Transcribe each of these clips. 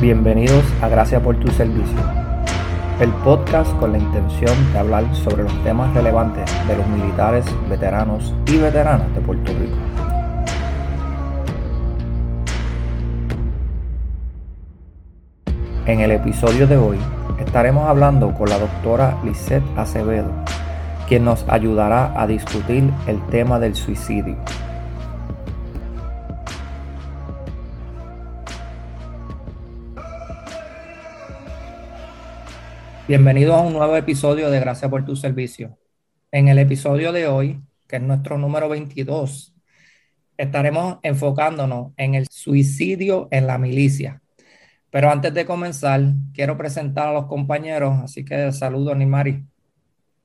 Bienvenidos a Gracias por tu servicio, el podcast con la intención de hablar sobre los temas relevantes de los militares, veteranos y veteranas de Puerto Rico. En el episodio de hoy estaremos hablando con la doctora Lisette Acevedo, quien nos ayudará a discutir el tema del suicidio. Bienvenidos a un nuevo episodio de Gracias por tu servicio. En el episodio de hoy, que es nuestro número 22, estaremos enfocándonos en el suicidio en la milicia. Pero antes de comenzar, quiero presentar a los compañeros, así que saludos, Nimari.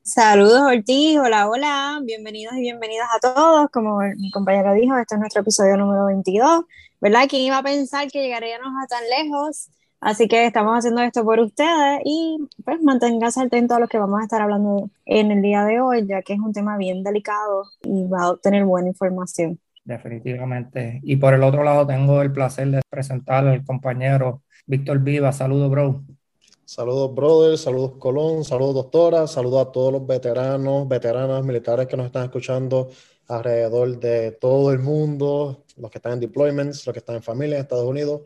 Saludos Ortiz, hola, hola, bienvenidos y bienvenidas a todos. Como mi compañero dijo, este es nuestro episodio número 22, ¿verdad? ¿Quién iba a pensar que llegaríamos a tan lejos? Así que estamos haciendo esto por ustedes y pues manténganse atentos a lo que vamos a estar hablando en el día de hoy, ya que es un tema bien delicado y va a obtener buena información. Definitivamente. Y por el otro lado tengo el placer de presentar al compañero Víctor Viva. Saludos, bro. Saludos, brother. Saludos, Colón. Saludos, doctora. Saludos a todos los veteranos, veteranas, militares que nos están escuchando alrededor de todo el mundo, los que están en deployments, los que están en familia en Estados Unidos.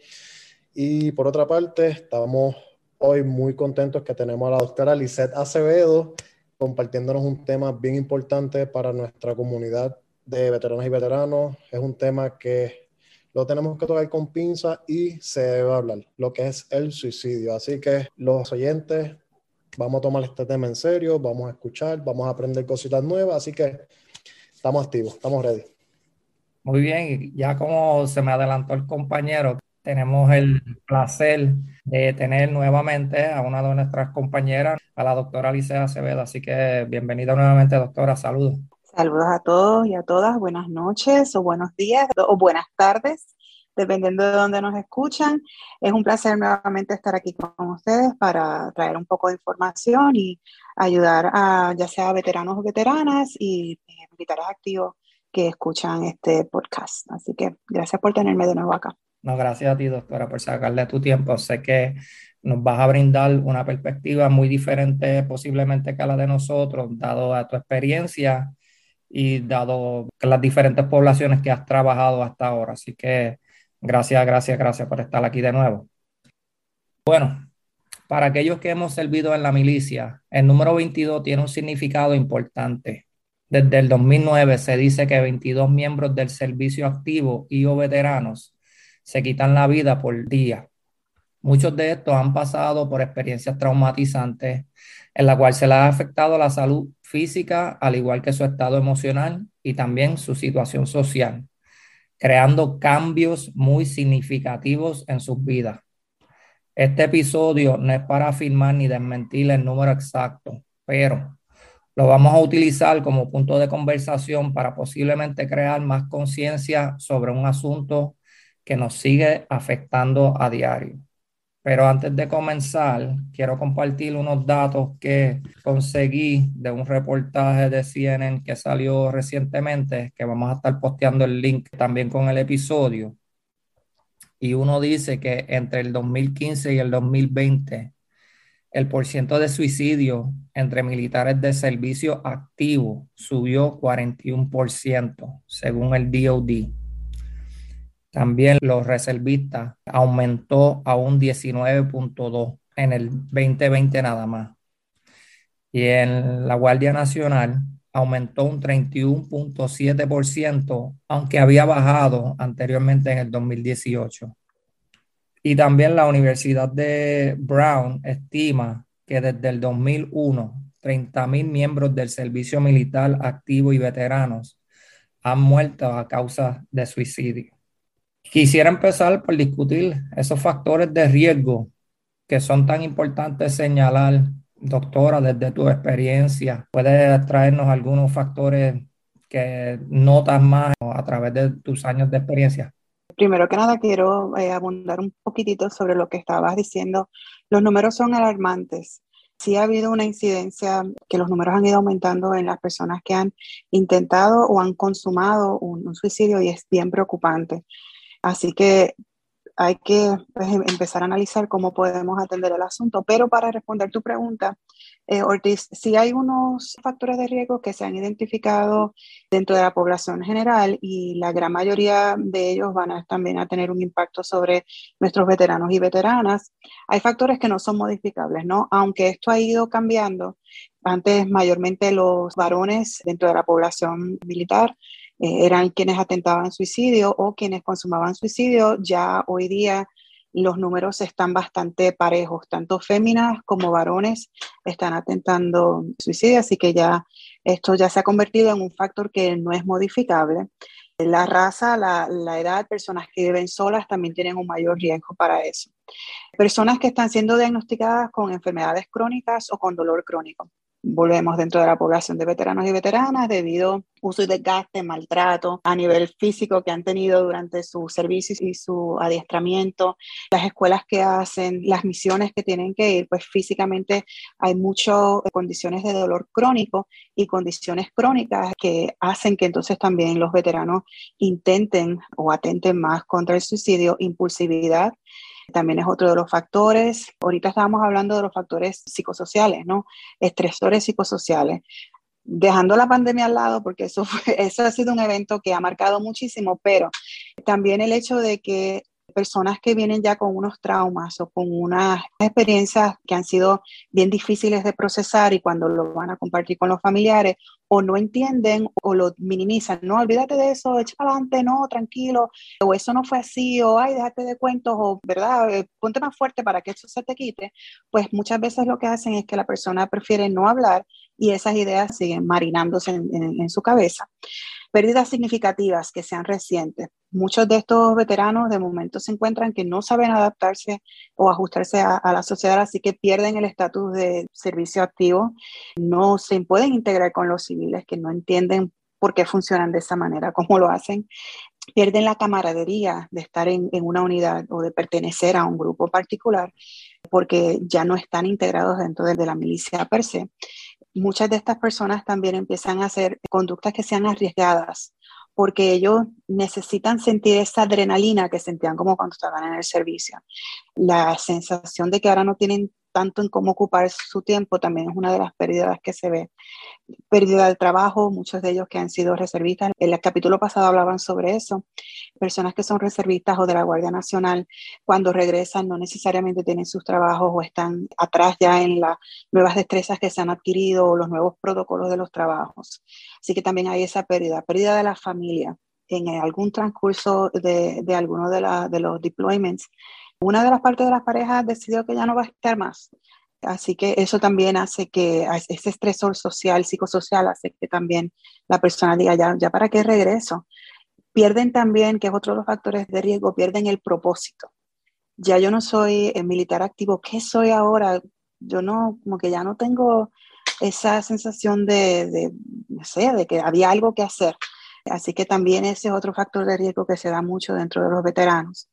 Y por otra parte, estamos hoy muy contentos que tenemos a la doctora Lisette Acevedo compartiéndonos un tema bien importante para nuestra comunidad de veteranos y veteranos. Es un tema que lo tenemos que tocar con pinza y se debe hablar, lo que es el suicidio. Así que los oyentes, vamos a tomar este tema en serio, vamos a escuchar, vamos a aprender cositas nuevas, así que estamos activos, estamos ready. Muy bien, ya como se me adelantó el compañero, tenemos el placer de tener nuevamente a una de nuestras compañeras, a la doctora Alicia Acevedo. Así que bienvenida nuevamente, doctora. Saludos. Saludos a todos y a todas. Buenas noches o buenos días o buenas tardes, dependiendo de dónde nos escuchan. Es un placer nuevamente estar aquí con ustedes para traer un poco de información y ayudar a ya sea veteranos o veteranas y eh, militares activos que escuchan este podcast. Así que gracias por tenerme de nuevo acá. No, gracias a ti, doctora, por sacarle tu tiempo. Sé que nos vas a brindar una perspectiva muy diferente posiblemente que la de nosotros, dado a tu experiencia y dado las diferentes poblaciones que has trabajado hasta ahora. Así que gracias, gracias, gracias por estar aquí de nuevo. Bueno, para aquellos que hemos servido en la milicia, el número 22 tiene un significado importante. Desde el 2009 se dice que 22 miembros del servicio activo y o veteranos se quitan la vida por día. Muchos de estos han pasado por experiencias traumatizantes en la cual se les ha afectado la salud física, al igual que su estado emocional y también su situación social, creando cambios muy significativos en sus vidas. Este episodio no es para afirmar ni desmentir el número exacto, pero lo vamos a utilizar como punto de conversación para posiblemente crear más conciencia sobre un asunto que nos sigue afectando a diario. Pero antes de comenzar, quiero compartir unos datos que conseguí de un reportaje de CNN que salió recientemente, que vamos a estar posteando el link también con el episodio. Y uno dice que entre el 2015 y el 2020, el porciento de suicidio entre militares de servicio activo subió 41%, según el DOD. También los reservistas aumentó a un 19.2 en el 2020 nada más. Y en la Guardia Nacional aumentó un 31.7%, aunque había bajado anteriormente en el 2018. Y también la Universidad de Brown estima que desde el 2001, 30 mil miembros del servicio militar activo y veteranos han muerto a causa de suicidio. Quisiera empezar por discutir esos factores de riesgo que son tan importantes señalar, doctora, desde tu experiencia. ¿Puedes traernos algunos factores que notas más a través de tus años de experiencia? Primero que nada, quiero eh, abundar un poquitito sobre lo que estabas diciendo. Los números son alarmantes. Sí ha habido una incidencia que los números han ido aumentando en las personas que han intentado o han consumado un suicidio y es bien preocupante. Así que hay que pues, em, empezar a analizar cómo podemos atender el asunto. Pero para responder tu pregunta, eh, Ortiz, sí hay unos factores de riesgo que se han identificado dentro de la población general y la gran mayoría de ellos van a también a tener un impacto sobre nuestros veteranos y veteranas. Hay factores que no son modificables, ¿no? Aunque esto ha ido cambiando, antes mayormente los varones dentro de la población militar eh, eran quienes atentaban suicidio o quienes consumaban suicidio, ya hoy día los números están bastante parejos, tanto féminas como varones están atentando suicidio, así que ya esto ya se ha convertido en un factor que no es modificable. La raza, la, la edad, personas que viven solas también tienen un mayor riesgo para eso. Personas que están siendo diagnosticadas con enfermedades crónicas o con dolor crónico volvemos dentro de la población de veteranos y veteranas debido uso y desgaste, maltrato a nivel físico que han tenido durante su servicio y su adiestramiento, las escuelas que hacen, las misiones que tienen que ir, pues físicamente hay muchas condiciones de dolor crónico y condiciones crónicas que hacen que entonces también los veteranos intenten o atenten más contra el suicidio, impulsividad, también es otro de los factores. Ahorita estábamos hablando de los factores psicosociales, ¿no? Estresores psicosociales. Dejando la pandemia al lado, porque eso, eso ha sido un evento que ha marcado muchísimo, pero también el hecho de que personas que vienen ya con unos traumas o con unas experiencias que han sido bien difíciles de procesar y cuando lo van a compartir con los familiares o no entienden o lo minimizan, no, olvídate de eso, echa para adelante, no, tranquilo, o eso no fue así, o ay, déjate de cuentos, o verdad, eh, ponte más fuerte para que eso se te quite, pues muchas veces lo que hacen es que la persona prefiere no hablar y esas ideas siguen marinándose en su cabeza pérdidas significativas que sean recientes. Muchos de estos veteranos de momento se encuentran que no saben adaptarse o ajustarse a, la sociedad, así que pierden el estatus de servicio activo, no se pueden integrar con los civiles que no entienden por qué funcionan de esa manera, cómo lo hacen, pierden la camaradería de estar en, una unidad o de pertenecer a un grupo particular porque ya no están integrados dentro de la milicia per se muchas de estas personas también empiezan a hacer conductas que sean arriesgadas, porque ellos necesitan sentir esa adrenalina que sentían como cuando estaban en el servicio. La sensación de que ahora no tienen tanto en cómo ocupar su tiempo también es una de las pérdidas que se ve. Pérdida de trabajo, muchos de ellos que han sido reservistas. En el capítulo pasado hablaban sobre eso. Personas que son reservistas o de la Guardia Nacional, cuando regresan no necesariamente tienen sus trabajos o están atrás ya en las nuevas destrezas que se han adquirido o los nuevos protocolos de los trabajos. Así que también hay esa pérdida, pérdida de la familia en algún transcurso de, de alguno de, la, de los deployments una de las partes de las parejas decidió que ya no va a estar más. Así que eso también hace que ese estresor social, psicosocial, hace que también la persona diga, ya, ya para qué regreso. Pierden también, que es otro de los factores de riesgo, pierden el propósito. Ya yo no soy militar activo, ¿qué soy ahora? Yo no, como que ya no tengo esa sensación de, de, no sé, de que había algo que hacer. Así que también ese es otro factor de riesgo que se da mucho dentro de los veteranos.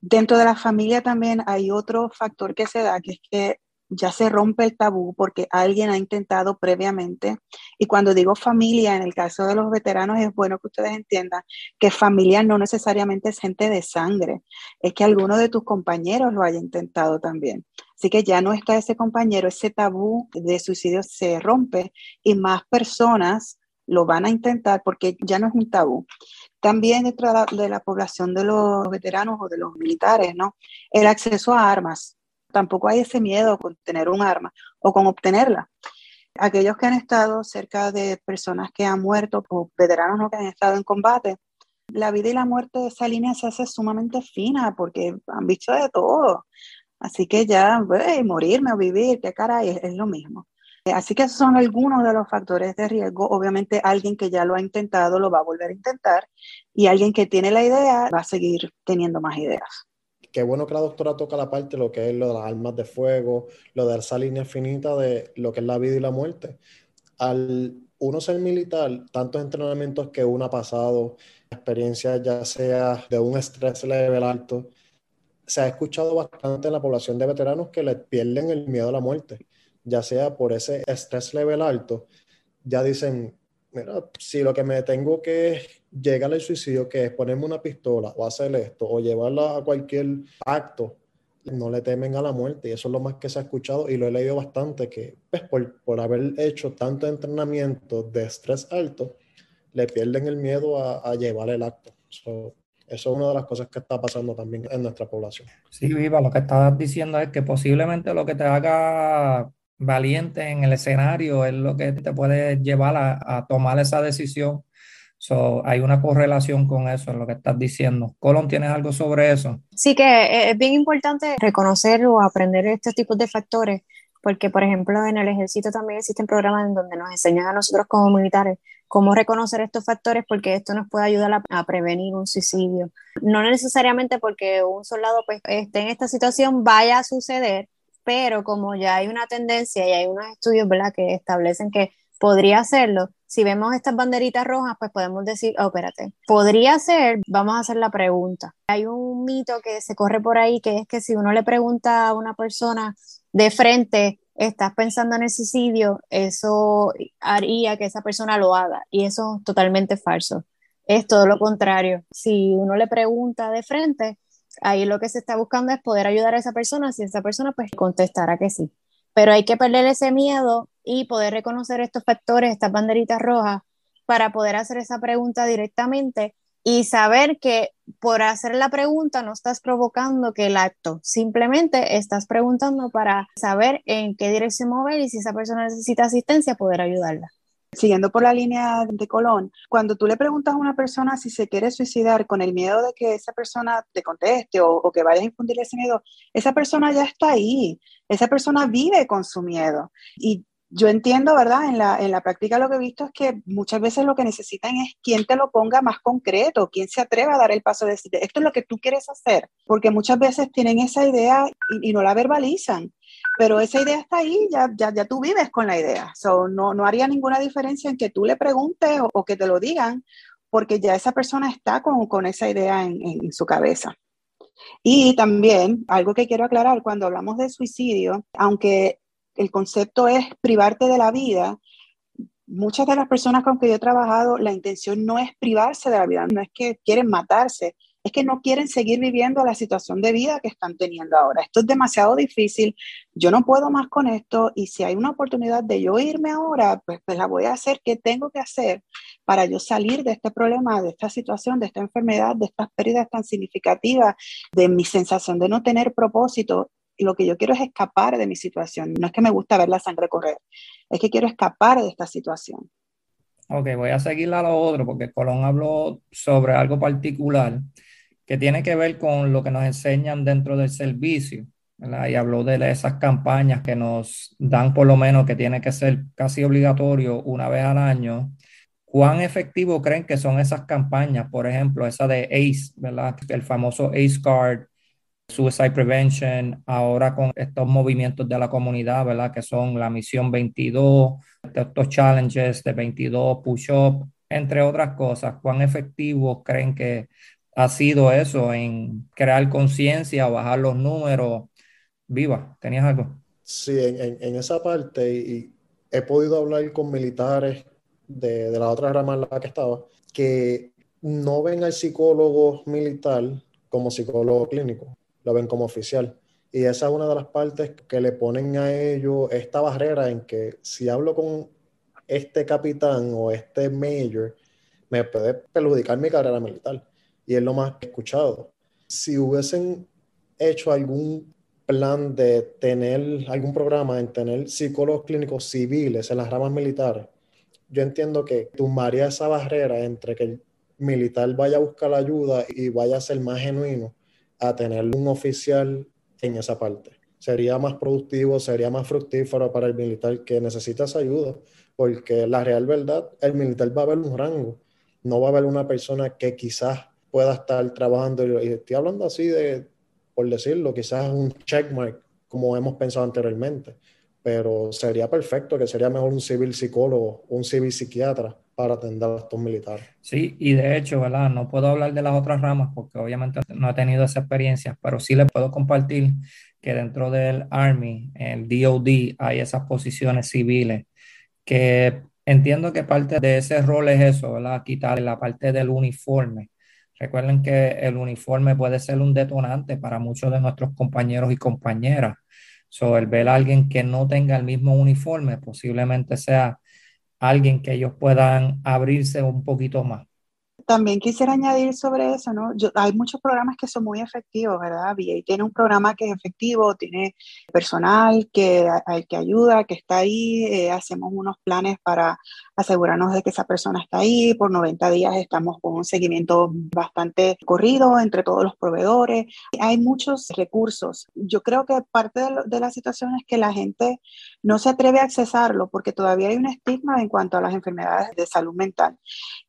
Dentro de la familia también hay otro factor que se da, que es que ya se rompe el tabú porque alguien ha intentado previamente. Y cuando digo familia, en el caso de los veteranos, es bueno que ustedes entiendan que familia no necesariamente es gente de sangre, es que alguno de tus compañeros lo haya intentado también. Así que ya no está ese compañero, ese tabú de suicidio se rompe y más personas lo van a intentar porque ya no es un tabú. También dentro de la, población de los veteranos o de los militares, ¿no? El acceso a armas. Tampoco hay ese miedo con tener un arma o con obtenerla. Aquellos que han estado cerca de personas que han muerto o veteranos ¿no? que han estado en combate, la vida y la muerte de esa línea se hace sumamente fina porque han visto de todo. Así que ya, morirme o vivir, qué caray, es lo mismo. Así que esos son algunos de los factores de riesgo. Obviamente alguien que ya lo ha intentado lo va a volver a intentar y alguien que tiene la idea va a seguir teniendo más ideas. Qué bueno que la doctora toca la parte de lo que es lo de las armas de fuego, lo de esa línea finita de lo que es la vida y la muerte. Al uno ser militar, tantos entrenamientos que uno ha pasado, experiencias ya sea de un estrés level alto, se ha escuchado bastante en la población de veteranos que le pierden el miedo a la muerte ya sea por ese estrés level alto, ya dicen, mira, si lo que me tengo que llegar al suicidio, que es ponerme una pistola o hacer esto o llevarla a cualquier acto, no le temen a la muerte. Y eso es lo más que se ha escuchado y lo he leído bastante, que pues, por, por haber hecho tanto entrenamiento de estrés alto, le pierden el miedo a, llevar el acto. eso es una de las cosas que está pasando también en nuestra población. Sí, Viva, lo que estás diciendo es que posiblemente lo que te haga valiente en el escenario es lo que te puede llevar a, tomar esa decisión. So, hay una correlación con eso, es lo que estás diciendo. Colón, ¿tienes algo sobre eso? Sí, que es bien importante reconocer o aprender estos tipos de factores, porque, por ejemplo, en el ejército también existen programas en donde nos enseñan a nosotros como militares cómo reconocer estos factores, porque esto nos puede ayudar a, a prevenir un suicidio. No necesariamente porque un soldado pues, esté en esta situación vaya a suceder, pero como ya hay una tendencia y hay unos estudios ¿verdad? que establecen que podría hacerlo, si vemos estas banderitas rojas, pues podemos decir, oh, podría ser, vamos a hacer la pregunta. Hay un mito que se corre por ahí que es que si uno le pregunta a una persona de frente, estás pensando en el suicidio, eso haría que esa persona lo haga y eso es totalmente falso. Es todo lo contrario. Si uno le pregunta de frente, ahí lo que se está buscando es poder ayudar a esa persona, si esa persona pues contestará que sí. Pero hay que perder ese miedo y poder reconocer estos factores, estas banderitas rojas, para poder hacer esa pregunta directamente y saber que por hacer la pregunta no estás provocando que el acto, simplemente estás preguntando para saber en qué dirección mover y si esa persona necesita asistencia, poder ayudarla. Siguiendo por la línea de Colón, cuando tú le preguntas a una persona si se quiere suicidar con el miedo de que esa persona te conteste o, que vayas a infundirle ese miedo, esa persona ya está ahí, esa persona vive con su miedo. Y yo entiendo, ¿verdad? En la, en la práctica lo que he visto es que muchas veces lo que necesitan es quien te lo ponga más concreto, quien se atreva a dar el paso de decir, esto es lo que tú quieres hacer, porque muchas veces tienen esa idea y, no la verbalizan, pero esa idea está ahí, ya, ya, ya tú vives con la idea, so, no, no haría ninguna diferencia en que tú le preguntes o, que te lo digan, porque ya esa persona está con, con esa idea en, en su cabeza. Y también, algo que quiero aclarar, cuando hablamos de suicidio, aunque el concepto es privarte de la vida, muchas de las personas con que yo he trabajado, la intención no es privarse de la vida, no es que quieren matarse, es que no quieren seguir viviendo la situación de vida que están teniendo ahora. Esto es demasiado difícil, yo no puedo más con esto y si hay una oportunidad de yo irme ahora, pues, pues la voy a hacer. ¿Qué tengo que hacer para yo salir de este problema, de esta situación, de esta enfermedad, de estas pérdidas tan significativas, de mi sensación de no tener propósito? lo que yo quiero es escapar de mi situación. No es que me gusta ver la sangre correr, es que quiero escapar de esta situación. Ok, voy a seguir a lo otro porque Colón habló sobre algo particular que tiene que ver con lo que nos enseñan dentro del servicio. ¿verdad? Y habló de esas campañas que nos dan por lo menos que tiene que ser casi obligatorio una vez al año. ¿Cuán efectivo creen que son esas campañas? Por ejemplo, esa de ACE, ¿verdad? El famoso ACE Card, Suicide Prevention, ahora con estos movimientos de la comunidad, ¿verdad? Que son la misión 22, estos challenges de 22 push-up, entre otras cosas. ¿Cuán efectivos creen que ha sido eso en crear conciencia, bajar los números? Viva, ¿tenías algo? Sí, en, esa parte, y he podido hablar con militares de, de la otra rama en la que estaba, que no ven al psicólogo militar como psicólogo clínico lo ven como oficial. Y esa es una de las partes que le ponen a ellos esta barrera en que si hablo con este capitán o este mayor, me puede perjudicar mi carrera militar. Y es lo más escuchado. Si hubiesen hecho algún plan de tener algún programa en tener psicólogos clínicos civiles en las ramas militares, yo entiendo que tumbaría esa barrera entre que el militar vaya a buscar la ayuda y vaya a ser más genuino a tener un oficial en esa parte. Sería más productivo, sería más fructífero para el militar que necesita esa ayuda, porque la real verdad, el militar va a ver un rango, no va a haber una persona que quizás pueda estar trabajando, y estoy hablando así de, por decirlo, quizás un checkmark, como hemos pensado anteriormente, pero sería perfecto que sería mejor un civil psicólogo, un civil psiquiatra, para atender a estos militares. Sí, y de hecho, ¿verdad? No puedo hablar de las otras ramas porque obviamente no he tenido esa experiencia, pero sí le puedo compartir que dentro del Army, el DOD, hay esas posiciones civiles que Entiendo que parte de ese rol es eso, ¿verdad? Quitar la parte del uniforme. Recuerden que el uniforme puede ser un detonante para muchos de nuestros compañeros y compañeras. So, el ver a alguien que no tenga el mismo uniforme posiblemente sea alguien que ellos puedan abrirse un poquito más. También quisiera añadir sobre eso, ¿no? hay muchos programas que son muy efectivos, ¿verdad? VA tiene un programa que es efectivo, tiene personal que, que ayuda, que está ahí, eh, hacemos unos planes para asegurarnos de que esa persona está ahí, por 90 días estamos con un seguimiento bastante corrido entre todos los proveedores, hay muchos recursos. Yo creo que parte de, de la situación es que la gente no se atreve a accesarlo porque todavía hay un estigma en cuanto a las enfermedades de salud mental.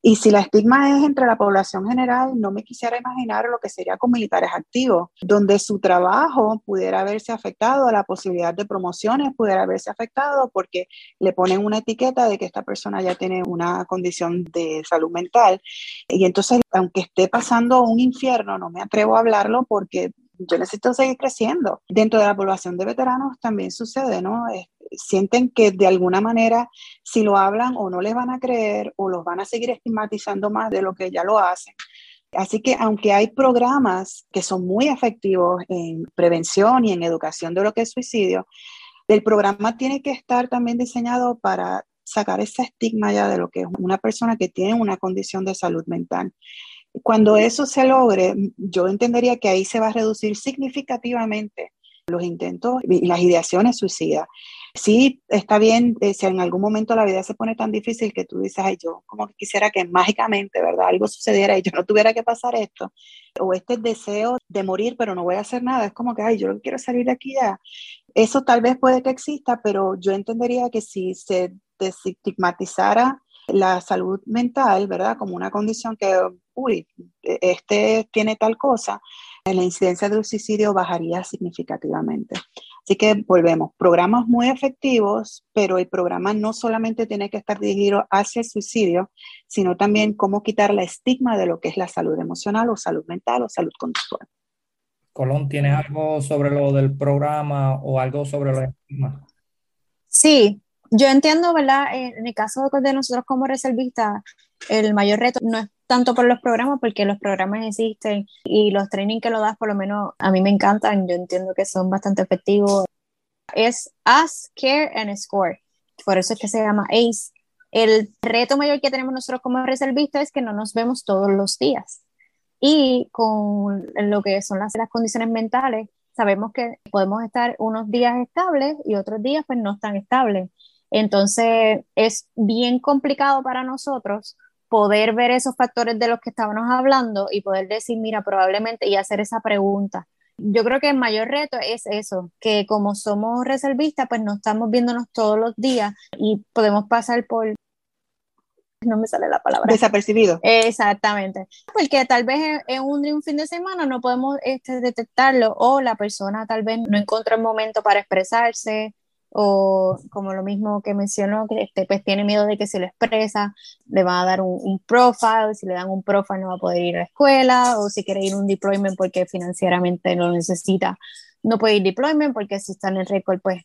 Y si la estigma es entre la población general, no me quisiera imaginar lo que sería con militares activos, donde su trabajo pudiera haberse afectado, la posibilidad de promociones pudiera haberse afectado porque le ponen una etiqueta de que esta persona ya tiene una condición de salud mental. Y entonces, aunque esté pasando un infierno, no me atrevo a hablarlo porque yo necesito seguir creciendo. Dentro de la población de veteranos también sucede, ¿no? sienten que de alguna manera si lo hablan o no les van a creer o los van a seguir estigmatizando más de lo que ya lo hacen. Así que aunque hay programas que son muy efectivos en prevención y en educación de lo que es suicidio, el programa tiene que estar también diseñado para sacar ese estigma ya de lo que es una persona que tiene una condición de salud mental. Cuando eso se logre, yo entendería que ahí se va a reducir significativamente los intentos y las ideaciones suicidas. Sí, está bien eh, si en algún momento la vida se pone tan difícil que tú dices, ay, yo como que quisiera que mágicamente, ¿verdad? Algo sucediera y yo no tuviera que pasar esto. O este deseo de morir, pero no voy a hacer nada. Es como que, ay, yo quiero salir de aquí ya. Eso tal vez puede que exista, pero yo entendería que si se desestigmatizara la salud mental, ¿verdad? Como una condición que, uy, e, este tiene tal cosa, la incidencia del suicidio bajaría significativamente. Así que volvemos, programas muy efectivos, pero el programa no solamente tiene que estar dirigido hacia el suicidio, sino también cómo quitar la estigma de lo que es la salud emocional o salud mental o salud conductual. Colón, ¿tienes algo sobre lo del programa o algo sobre los estigmas? Sí, yo entiendo, ¿verdad? En el caso de nosotros como reservistas, el mayor reto no es tanto por los programas, porque los programas existen y los trainings que lo das, por lo menos a mí me encantan, yo entiendo que son bastante efectivos. Es Ask, Care and Score, por eso es que se llama ACE. El reto mayor que tenemos nosotros como reservistas es que no nos vemos todos los días. Y con lo que son las, las condiciones mentales, sabemos que podemos estar unos días estables y otros días pues no están estables. Entonces es bien complicado para nosotros poder ver esos factores de los que estábamos hablando y poder decir, mira, probablemente y hacer esa pregunta. Yo creo que el mayor reto es eso, que como somos reservistas, pues no estamos viéndonos todos los días y podemos pasar por, no me sale la palabra. Desapercibido. Exactamente. Porque tal vez en un, un fin de semana no podemos este, detectarlo o la persona tal vez no encuentra el momento para expresarse o como lo mismo que mencionó, que este, pues tiene miedo de que si lo expresa le va a dar un, un, profile, si le dan un profile no va a poder ir a la escuela, o si quiere ir a un deployment porque financieramente lo necesita, no puede ir deployment porque si está en el récord pues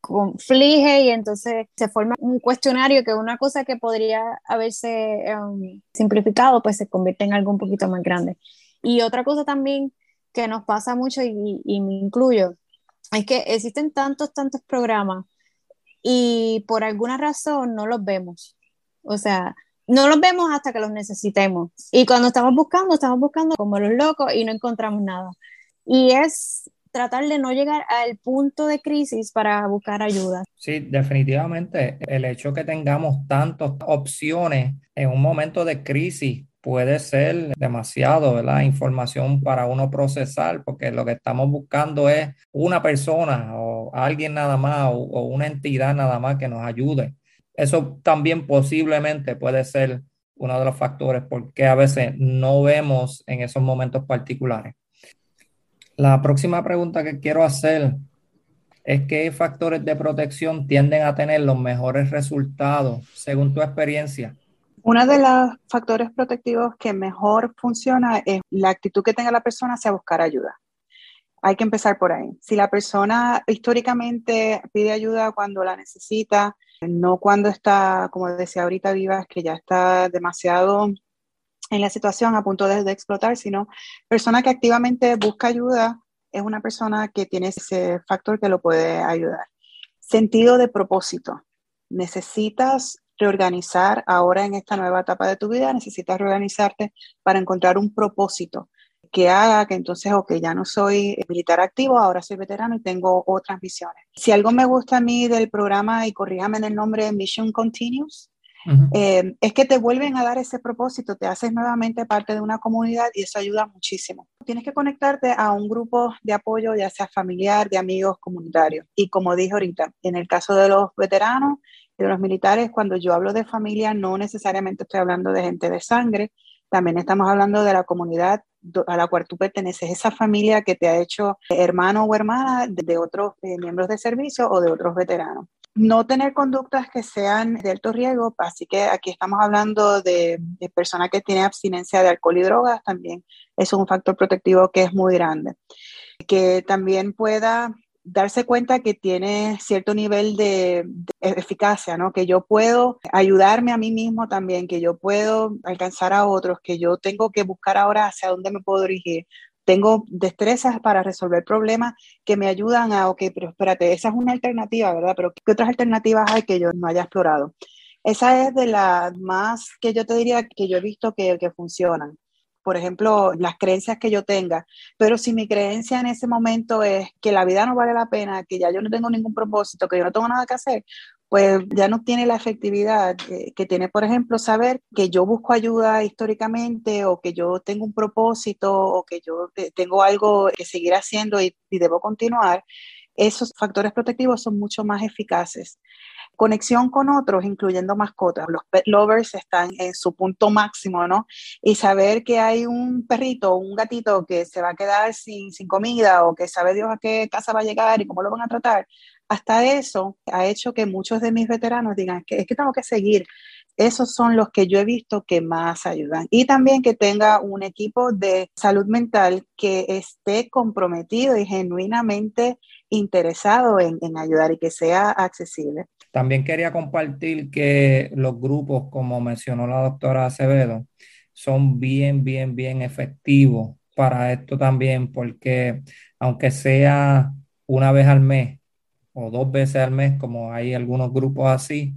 conflige y entonces se forma un cuestionario que una cosa que podría haberse um, simplificado pues se convierte en algo un poquito más grande. Y otra cosa también que nos pasa mucho y me incluyo, es que existen tantos, tantos programas y por alguna razón no los vemos. O sea, no los vemos hasta que los necesitemos. Y cuando estamos buscando, estamos buscando como los locos y no encontramos nada. Y es tratar de no llegar al punto de crisis para buscar ayuda. Sí, definitivamente. El hecho que tengamos tantas opciones en un momento de crisis puede ser demasiado, ¿verdad? Información para uno procesar, porque lo que estamos buscando es una persona o alguien nada más o, una entidad nada más que nos ayude. Eso también posiblemente puede ser uno de los factores porque a veces no vemos en esos momentos particulares. La próxima pregunta que quiero hacer es qué factores de protección tienden a tener los mejores resultados según tu experiencia uno de los factores protectivos que mejor funciona es la actitud que tenga la persona hacia buscar ayuda. Hay que empezar por ahí. Si la persona históricamente pide ayuda cuando la necesita, no cuando está, como decía ahorita Vivas, que ya está demasiado en la situación a punto de, de explotar, sino persona que activamente busca ayuda es una persona que tiene ese factor que lo puede ayudar. Sentido de propósito. Necesitas reorganizar ahora en esta nueva etapa de tu vida, necesitas reorganizarte para encontrar un propósito que haga que entonces, ok, ya no soy militar activo, ahora soy veterano y tengo otras misiones. Si algo me gusta a mí del programa, y corríjame en el nombre Mission Continuous, eh, es que te vuelven a dar ese propósito, te haces nuevamente parte de una comunidad y eso ayuda muchísimo. Tienes que conectarte a un grupo de apoyo, ya sea familiar, de amigos, comunitarios. Y como dije ahorita, en el caso de los veteranos de los militares, cuando yo hablo de familia, no necesariamente estoy hablando de gente de sangre, también estamos hablando de la comunidad a la cual tú perteneces, esa familia que te ha hecho hermano o hermana de, otros eh, miembros de servicio o de otros veteranos no tener conductas que sean de alto riesgo, así que aquí estamos hablando de, personas que tienen abstinencia de alcohol y drogas, también es un factor protectivo que es muy grande. Que también pueda darse cuenta que tiene cierto nivel de, eficacia, ¿no? Que yo puedo ayudarme a mí mismo también, que yo puedo alcanzar a otros, que yo tengo que buscar ahora hacia dónde me puedo dirigir, tengo destrezas para resolver problemas que me ayudan a, ok, pero espérate, esa es una alternativa, ¿verdad? Pero ¿qué otras alternativas hay que yo no haya explorado? Esa es de las más que yo te diría que yo he visto que, que funcionan. Por ejemplo, las creencias que yo tenga. Pero si mi creencia en ese momento es que la vida no vale la pena, que ya yo no tengo ningún propósito, que yo no tengo nada que hacer, pues ya no tiene la efectividad que tiene, por ejemplo, saber que yo busco ayuda históricamente o que yo tengo un propósito o que yo tengo algo que seguir haciendo y, debo continuar. Esos factores protectivos son mucho más eficaces. Conexión con otros, incluyendo mascotas. Los pet lovers están en su punto máximo, ¿no? Y saber que hay un perrito un gatito que se va a quedar sin, sin comida o que sabe Dios a qué casa va a llegar y cómo lo van a tratar, hasta eso ha hecho que muchos de mis veteranos digan que es que tengo que seguir. Esos son los que yo he visto que más ayudan. Y también que tenga un equipo de salud mental que esté comprometido y genuinamente interesado en, ayudar y que sea accesible. También quería compartir que los grupos, como mencionó la doctora Acevedo, son bien, bien, bien efectivos para esto también, porque aunque sea una vez al mes, o dos veces al mes, como hay algunos grupos así,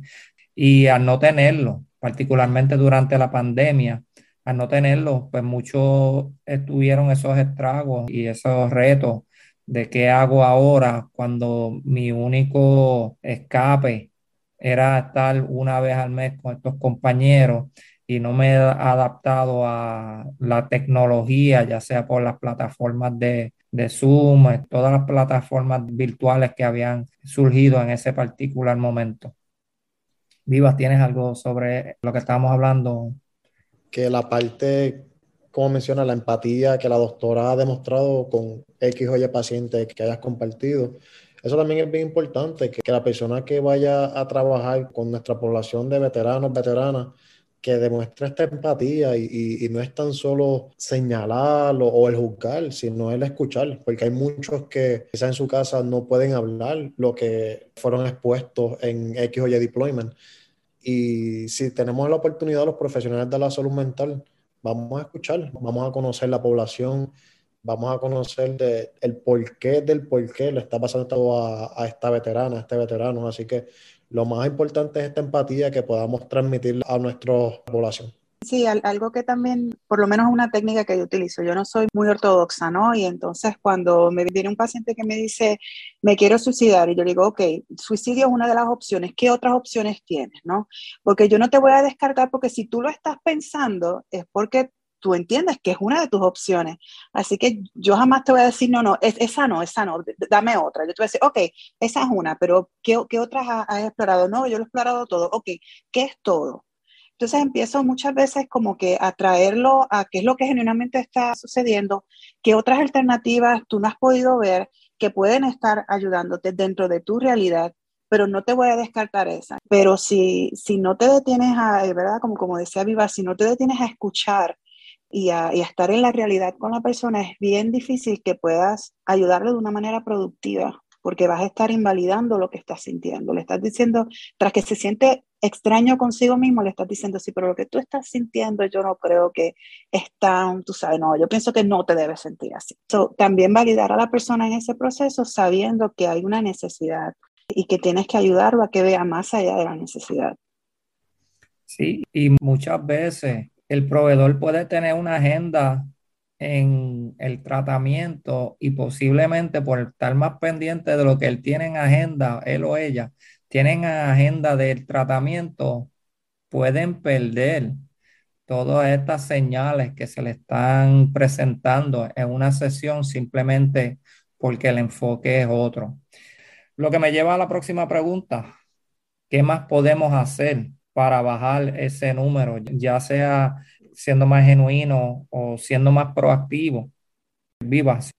y al no tenerlo, particularmente durante la pandemia, al no tenerlo, pues muchos tuvieron esos estragos y esos retos de qué hago ahora cuando mi único escape era estar una vez al mes con estos compañeros y no me he adaptado a la tecnología, ya sea por las plataformas de, de Zoom, eh, todas las plataformas virtuales que habían surgido en ese particular momento. Vivas, ¿tienes algo sobre lo que estábamos hablando? Que la parte, como menciona, la empatía que la doctora ha demostrado con X o Y pacientes que hayas compartido, eso también es bien importante, que, la persona que vaya a trabajar con nuestra población de veteranos, veteranas, que demuestra esta empatía y, no es tan solo señalar o, el juzgar, sino el escuchar, porque hay muchos que quizás en su casa no pueden hablar lo que fueron expuestos en X o Y deployment. Y si tenemos la oportunidad, los profesionales de la salud mental, vamos a escuchar, vamos a conocer la población, vamos a conocer de, el porqué del por qué le está pasando todo a, a esta veterana, a este veterano. Así que lo más importante es esta empatía que podamos transmitir a nuestra población. Sí, algo que también, por lo menos una técnica que yo utilizo, yo no soy muy ortodoxa, ¿no? Y entonces cuando me viene un paciente que me dice, me quiero suicidar, y yo digo, ok, suicidio es una de las opciones, ¿qué otras opciones tienes, no? Porque yo no te voy a descartar, porque si tú lo estás pensando, es porque tú entiendes que es una de tus opciones. Así que yo jamás te voy a decir, no, no, esa no, esa no, dame otra. Yo te voy a decir, ok, esa es una, pero ¿qué, qué otras has, explorado? No, yo lo he explorado todo. Ok, ¿qué es todo? Entonces empiezo muchas veces como que a traerlo a qué es lo que genuinamente está sucediendo, qué otras alternativas tú no has podido ver que pueden estar ayudándote dentro de tu realidad, pero no te voy a descartar esa. Pero si, si no te detienes a, ¿verdad? Como, como decía Viva, si no te detienes a escuchar y a, estar en la realidad con la persona, es bien difícil que puedas ayudarle de una manera productiva porque vas a estar invalidando lo que estás sintiendo. Le estás diciendo, tras que se siente extraño consigo mismo, le estás diciendo, sí, pero lo que tú estás sintiendo, yo no creo que es tan, tú sabes, no, yo pienso que no te debes sentir así. también validar a la persona en ese proceso sabiendo que hay una necesidad y que tienes que ayudarlo a que vea más allá de la necesidad. Sí, y muchas veces el proveedor puede tener una agenda en el tratamiento y posiblemente por estar más pendiente de lo que él tiene en agenda, él o ella, tienen agenda del tratamiento, pueden perder todas estas señales que se le están presentando en una sesión simplemente porque el enfoque es otro. Lo que me lleva a la próxima pregunta, ¿qué más podemos hacer para bajar ese número, ya sea siendo más genuino o siendo más proactivo? Vivas.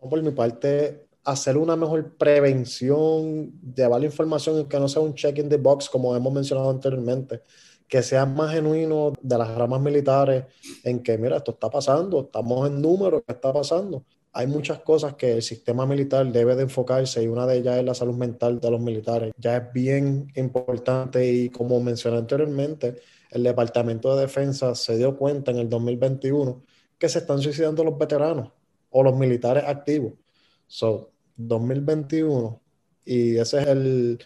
Por mi parte, hacer una mejor prevención, llevar la información que no sea un check in the box, como hemos mencionado anteriormente, que sea más genuino de las ramas militares, en que, mira, esto está pasando, estamos en números, ¿qué está pasando? Hay muchas cosas que el sistema militar debe de enfocarse y una de ellas es la salud mental de los militares. Ya es bien importante y como mencioné anteriormente, el Departamento de Defensa se dio cuenta en el 2021 que se están suicidando los veteranos o los militares activos. So, 2021 y ese es el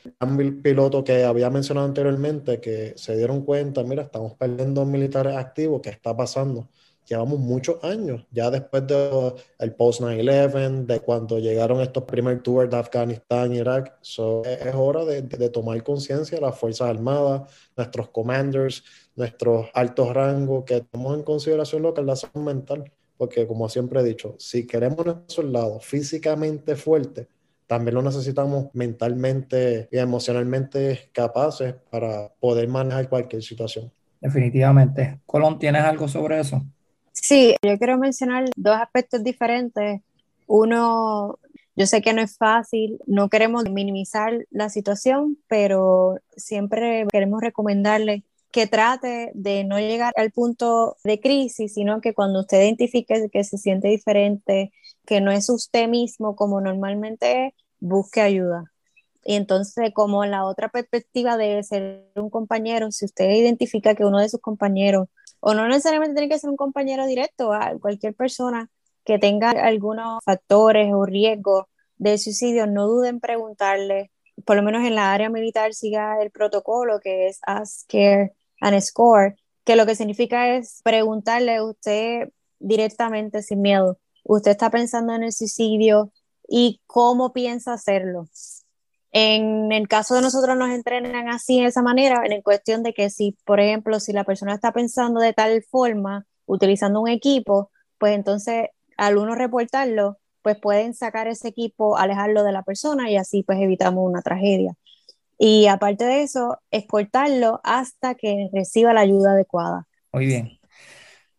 piloto que había mencionado anteriormente, que se dieron cuenta, mira, estamos perdiendo militares activos, ¿qué está pasando? Llevamos muchos años, ya después del el post 9-11, de cuando llegaron estos primeros tours de Afganistán Irak, so, es hora de, de tomar conciencia de las Fuerzas Armadas, nuestros commanders, nuestros altos rangos, que tomemos en consideración lo que es la salud mental porque como siempre he dicho, si queremos un soldado físicamente fuerte, también lo necesitamos mentalmente y emocionalmente capaces para poder manejar cualquier situación. Definitivamente. Colón, ¿tienes algo sobre eso? Sí, yo quiero mencionar dos aspectos diferentes. Uno, yo sé que no es fácil, no queremos minimizar la situación, pero siempre queremos recomendarle que trate de no llegar al punto de crisis, sino que cuando usted identifique que se siente diferente, que no es usted mismo como normalmente es, busque ayuda. Y entonces, como la otra perspectiva de ser un compañero, si usted identifica que uno de sus compañeros, o no necesariamente tiene que ser un compañero directo, a cualquier persona que tenga algunos factores o riesgos de suicidio, no duden en preguntarle, por lo menos en la área militar, siga el protocolo que es Ask Care and score, que lo que significa es preguntarle a usted directamente sin miedo, usted está pensando en el suicidio y cómo piensa hacerlo. En el caso de nosotros nos entrenan así, de esa manera, en cuestión de que si, por ejemplo, si la persona está pensando de tal forma, utilizando un equipo, pues entonces al uno reportarlo, pues pueden sacar ese equipo, alejarlo de la persona y así pues evitamos una tragedia. Y aparte de eso, escoltarlo hasta que reciba la ayuda adecuada. Muy bien.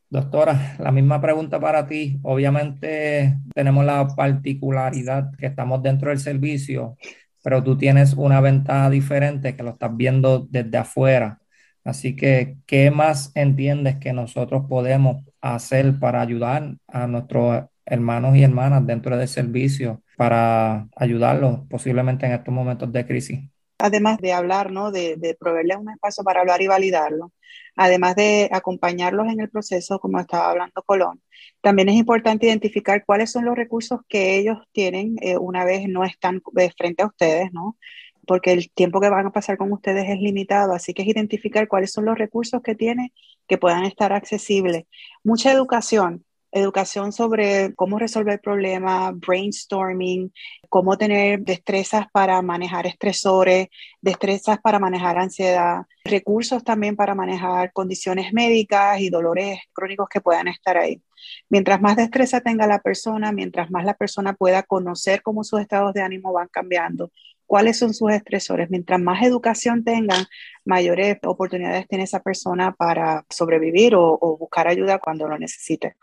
Doctora, la misma pregunta para ti. Obviamente tenemos la particularidad que estamos dentro del servicio, pero tú tienes una ventaja diferente que lo estás viendo desde afuera. Así que, ¿qué más entiendes que nosotros podemos hacer para ayudar a nuestros hermanos y hermanas dentro del servicio para ayudarlos posiblemente en estos momentos de crisis? Además de hablar, ¿no? De, de, proveerles un espacio para hablar y validarlo, además de acompañarlos en el proceso, como estaba hablando Colón, también es importante identificar cuáles son los recursos que ellos tienen eh, una vez no están frente a ustedes, ¿no? Porque el tiempo que van a pasar con ustedes es limitado, así que es identificar cuáles son los recursos que tienen que puedan estar accesibles. Mucha educación, educación sobre cómo resolver problemas, brainstorming, cómo tener destrezas para manejar estresores, destrezas para manejar ansiedad, recursos también para manejar condiciones médicas y dolores crónicos que puedan estar ahí. Mientras más destreza tenga la persona, mientras más la persona pueda conocer cómo sus estados de ánimo van cambiando, cuáles son sus estresores. Mientras más educación tengan, mayores oportunidades tiene esa persona para sobrevivir o, buscar ayuda cuando lo necesite.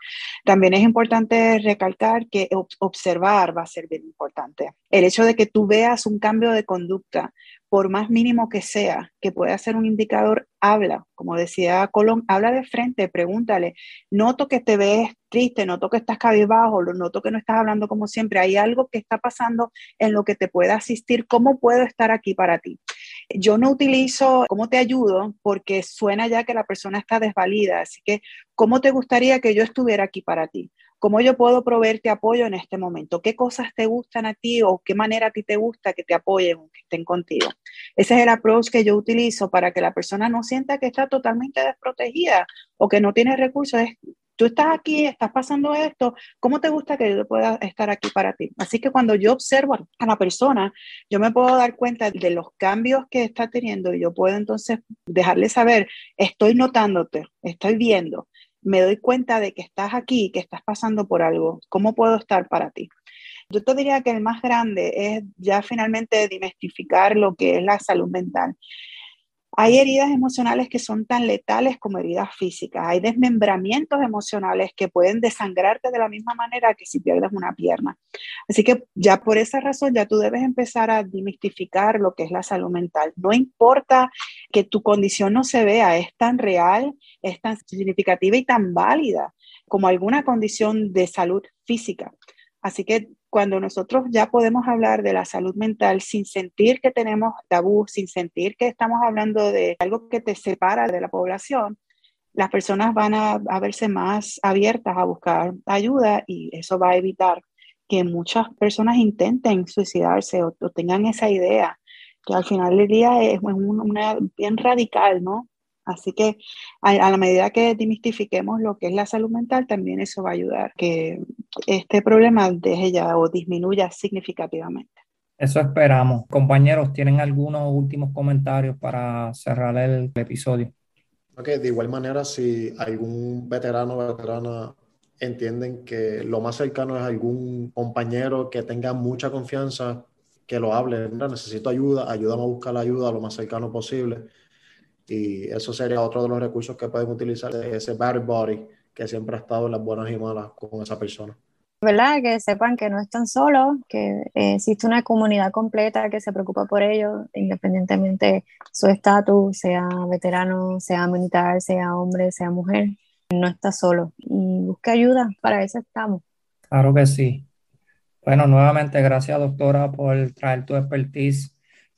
También es importante recalcar que observar va a ser bien importante. El hecho de que tú veas un cambio de conducta por más mínimo que sea, que pueda ser un indicador, habla. Como decía Colón, habla de frente, pregúntale. Noto que te ves triste, noto que estás cabizbajo, noto que no estás hablando como siempre. Hay algo que está pasando en lo que te pueda asistir. ¿Cómo puedo estar aquí para ti? Yo no utilizo cómo te ayudo porque suena ya que la persona está desvalida. Así que, ¿cómo te gustaría que yo estuviera aquí para ti? ¿Cómo yo puedo proveerte apoyo en este momento? ¿Qué cosas te gustan a ti o qué manera a ti te gusta que te apoyen o que estén contigo? Ese es el approach que yo utilizo para que la persona no sienta que está totalmente desprotegida o que no tiene recursos. Tú estás aquí, estás pasando esto, ¿cómo te gusta que yo pueda estar aquí para ti? Así que cuando yo observo a la persona, yo me puedo dar cuenta de los cambios que está teniendo y yo puedo entonces dejarle saber, estoy notándote, estoy viendo me doy cuenta de que estás aquí, que estás pasando por algo, ¿cómo puedo estar para ti? Yo te diría que el más grande es ya finalmente demestificar lo que es la salud mental. Hay heridas emocionales que son tan letales como heridas físicas. Hay desmembramientos emocionales que pueden desangrarte de la misma manera que si pierdes una pierna. Así que ya por esa razón ya tú debes empezar a demistificar lo que es la salud mental. No importa que tu condición no se vea, es tan real, es tan significativa y tan válida como alguna condición de salud física. Así que cuando nosotros ya podemos hablar de la salud mental sin sentir que tenemos tabú, sin sentir que estamos hablando de algo que te separa de la población, las personas van a, verse más abiertas a buscar ayuda y eso va a evitar que muchas personas intenten suicidarse o, tengan esa idea, que al final del día es una bien radical, ¿no? Así que a, la medida que demistifiquemos lo que es la salud mental, también eso va a ayudar que este problema deje ya o disminuya significativamente. Eso esperamos. Compañeros, ¿tienen algunos últimos comentarios para cerrar el episodio? Ok, de igual manera, si algún veterano o veterana entienden que lo más cercano es algún compañero que tenga mucha confianza, que lo hable, necesito ayuda, ayúdame a buscar la ayuda lo más cercano posible y eso sería otro de los recursos que pueden utilizar, ese battery body que siempre ha estado en las buenas y malas con esa persona. ¿Verdad? Que sepan que no están solos, que existe una comunidad completa que se preocupa por ellos, independientemente su estatus, sea veterano, sea militar, sea hombre, sea mujer. No está solo y busque ayuda, para eso estamos. Claro que sí. Bueno, nuevamente gracias doctora por traer tu expertise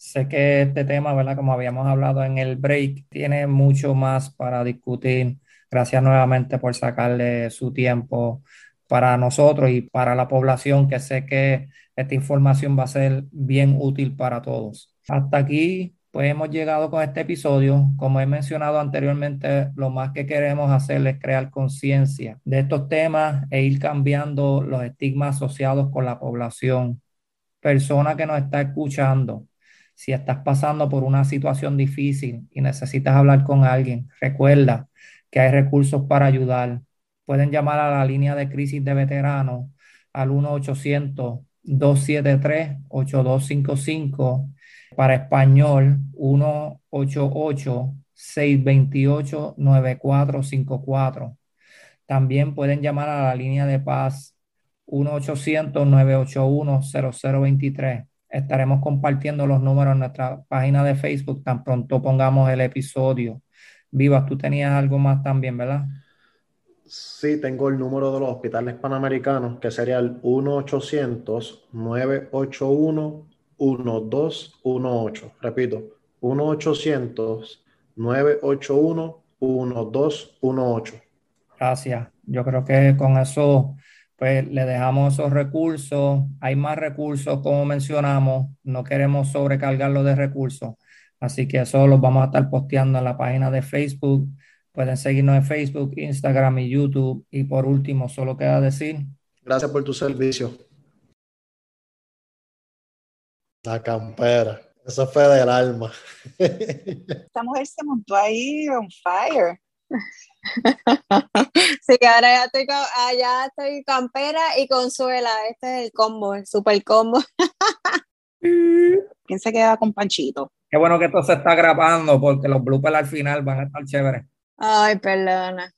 Sé que este tema, ¿verdad? Como habíamos hablado en el break, tiene mucho más para discutir. Gracias nuevamente por sacarle su tiempo para nosotros y para la población, que sé que esta información va a ser bien útil para todos. Hasta aquí, pues hemos llegado con este episodio. Como he mencionado anteriormente, lo más que queremos hacer es crear conciencia de estos temas e ir cambiando los estigmas asociados con la población. Persona que nos está escuchando, si estás pasando por una situación difícil y necesitas hablar con alguien, recuerda que hay recursos para ayudar. Pueden llamar a la línea de crisis de veteranos al 1-800-273-8255. Para español, 1-888-628-9454. También pueden llamar a la línea de paz 1-800-981-0023 Estaremos compartiendo los números en nuestra página de Facebook tan pronto pongamos el episodio. Vivas, tú tenías algo más también, ¿verdad? Sí, tengo el número de los hospitales panamericanos, que sería el 1-800-981-1218. Repito, 1-800-981-1218. Gracias. Yo creo que con eso pues le dejamos esos recursos. Hay más recursos, como mencionamos, no queremos sobrecargarlo de recursos. Así que eso los vamos a estar posteando en la página de Facebook. Pueden seguirnos en Facebook, Instagram y YouTube. Y por último, solo queda decir. Gracias por tu servicio. La campera. Eso fue del alma. Esta mujer se montó ahí on fire. sí, que ahora ya estoy, allá estoy campera y consuela. Este es el combo, el super combo. ¿Quién se queda con Panchito? Qué bueno que esto se está grabando porque los bloopers al final van a estar chéveres. Ay, perdona.